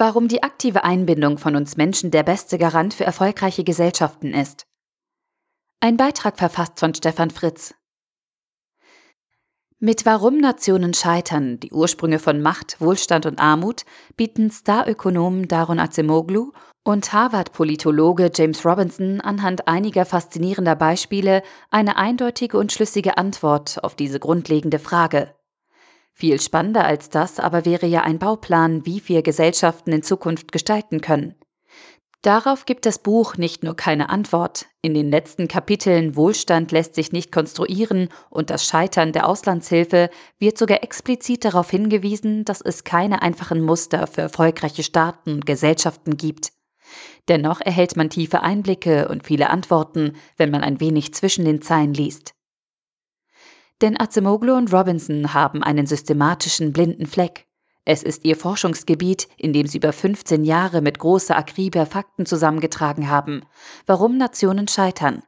Warum die aktive Einbindung von uns Menschen der beste Garant für erfolgreiche Gesellschaften ist. Ein Beitrag verfasst von Stefan Fritz. Mit Warum Nationen scheitern, die Ursprünge von Macht, Wohlstand und Armut, bieten Star-Ökonomen Darun Acemoglu und Harvard-Politologe James Robinson anhand einiger faszinierender Beispiele eine eindeutige und schlüssige Antwort auf diese grundlegende Frage. Viel spannender als das aber wäre ja ein Bauplan, wie wir Gesellschaften in Zukunft gestalten können. Darauf gibt das Buch nicht nur keine Antwort. In den letzten Kapiteln Wohlstand lässt sich nicht konstruieren und das Scheitern der Auslandshilfe wird sogar explizit darauf hingewiesen, dass es keine einfachen Muster für erfolgreiche Staaten und Gesellschaften gibt. Dennoch erhält man tiefe Einblicke und viele Antworten, wenn man ein wenig zwischen den Zeilen liest. Denn Acemoglu und Robinson haben einen systematischen blinden Fleck. Es ist ihr Forschungsgebiet, in dem sie über 15 Jahre mit großer Akribie Fakten zusammengetragen haben, warum Nationen scheitern.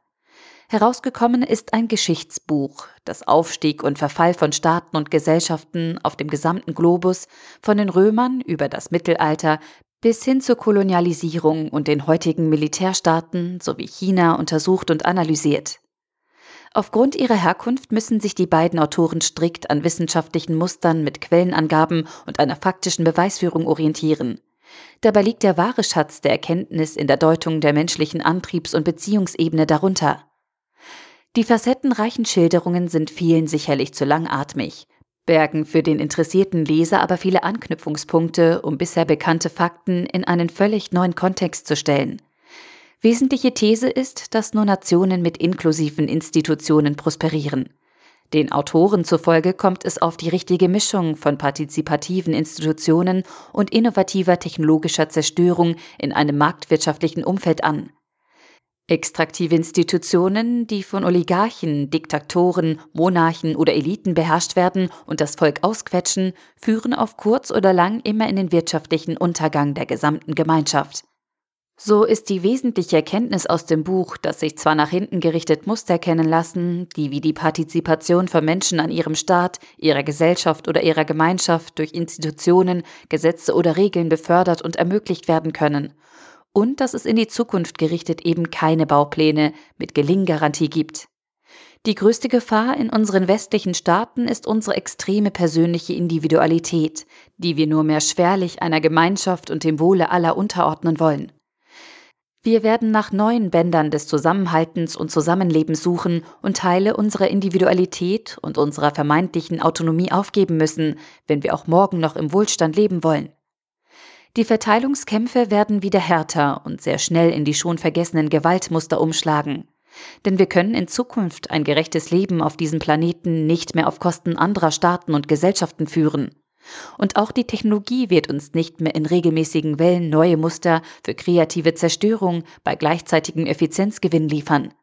Herausgekommen ist ein Geschichtsbuch, das Aufstieg und Verfall von Staaten und Gesellschaften auf dem gesamten Globus, von den Römern über das Mittelalter bis hin zur Kolonialisierung und den heutigen Militärstaaten sowie China untersucht und analysiert. Aufgrund ihrer Herkunft müssen sich die beiden Autoren strikt an wissenschaftlichen Mustern mit Quellenangaben und einer faktischen Beweisführung orientieren. Dabei liegt der wahre Schatz der Erkenntnis in der Deutung der menschlichen Antriebs- und Beziehungsebene darunter. Die facettenreichen Schilderungen sind vielen sicherlich zu langatmig, bergen für den interessierten Leser aber viele Anknüpfungspunkte, um bisher bekannte Fakten in einen völlig neuen Kontext zu stellen. Wesentliche These ist, dass nur Nationen mit inklusiven Institutionen prosperieren. Den Autoren zufolge kommt es auf die richtige Mischung von partizipativen Institutionen und innovativer technologischer Zerstörung in einem marktwirtschaftlichen Umfeld an. Extraktive Institutionen, die von Oligarchen, Diktatoren, Monarchen oder Eliten beherrscht werden und das Volk ausquetschen, führen auf kurz oder lang immer in den wirtschaftlichen Untergang der gesamten Gemeinschaft. So ist die wesentliche Erkenntnis aus dem Buch, dass sich zwar nach hinten gerichtet Muster erkennen lassen, die wie die Partizipation von Menschen an ihrem Staat, ihrer Gesellschaft oder ihrer Gemeinschaft durch Institutionen, Gesetze oder Regeln befördert und ermöglicht werden können, und dass es in die Zukunft gerichtet eben keine Baupläne mit Gelinggarantie gibt. Die größte Gefahr in unseren westlichen Staaten ist unsere extreme persönliche Individualität, die wir nur mehr schwerlich einer Gemeinschaft und dem Wohle aller unterordnen wollen. Wir werden nach neuen Bändern des Zusammenhaltens und Zusammenlebens suchen und Teile unserer Individualität und unserer vermeintlichen Autonomie aufgeben müssen, wenn wir auch morgen noch im Wohlstand leben wollen. Die Verteilungskämpfe werden wieder härter und sehr schnell in die schon vergessenen Gewaltmuster umschlagen. Denn wir können in Zukunft ein gerechtes Leben auf diesem Planeten nicht mehr auf Kosten anderer Staaten und Gesellschaften führen. Und auch die Technologie wird uns nicht mehr in regelmäßigen Wellen neue Muster für kreative Zerstörung bei gleichzeitigem Effizienzgewinn liefern.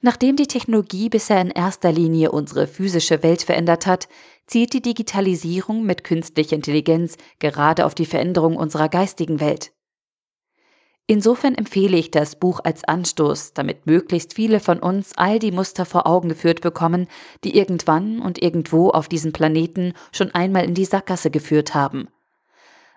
Nachdem die Technologie bisher in erster Linie unsere physische Welt verändert hat, zielt die Digitalisierung mit künstlicher Intelligenz gerade auf die Veränderung unserer geistigen Welt. Insofern empfehle ich das Buch als Anstoß, damit möglichst viele von uns all die Muster vor Augen geführt bekommen, die irgendwann und irgendwo auf diesem Planeten schon einmal in die Sackgasse geführt haben.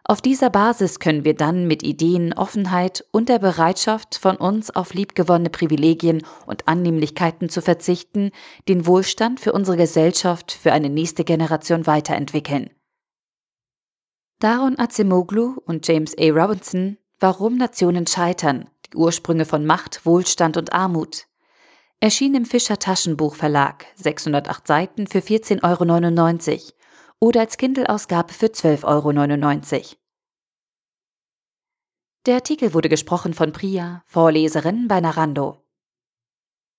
Auf dieser Basis können wir dann mit Ideen, Offenheit und der Bereitschaft, von uns auf liebgewonnene Privilegien und Annehmlichkeiten zu verzichten, den Wohlstand für unsere Gesellschaft für eine nächste Generation weiterentwickeln. Daron Acemoglu und James A. Robinson Warum Nationen scheitern, die Ursprünge von Macht, Wohlstand und Armut. Erschien im Fischer Taschenbuch Verlag, 608 Seiten für 14,99 Euro oder als Kindle-Ausgabe für 12,99 Euro. Der Artikel wurde gesprochen von Priya, Vorleserin bei Narando.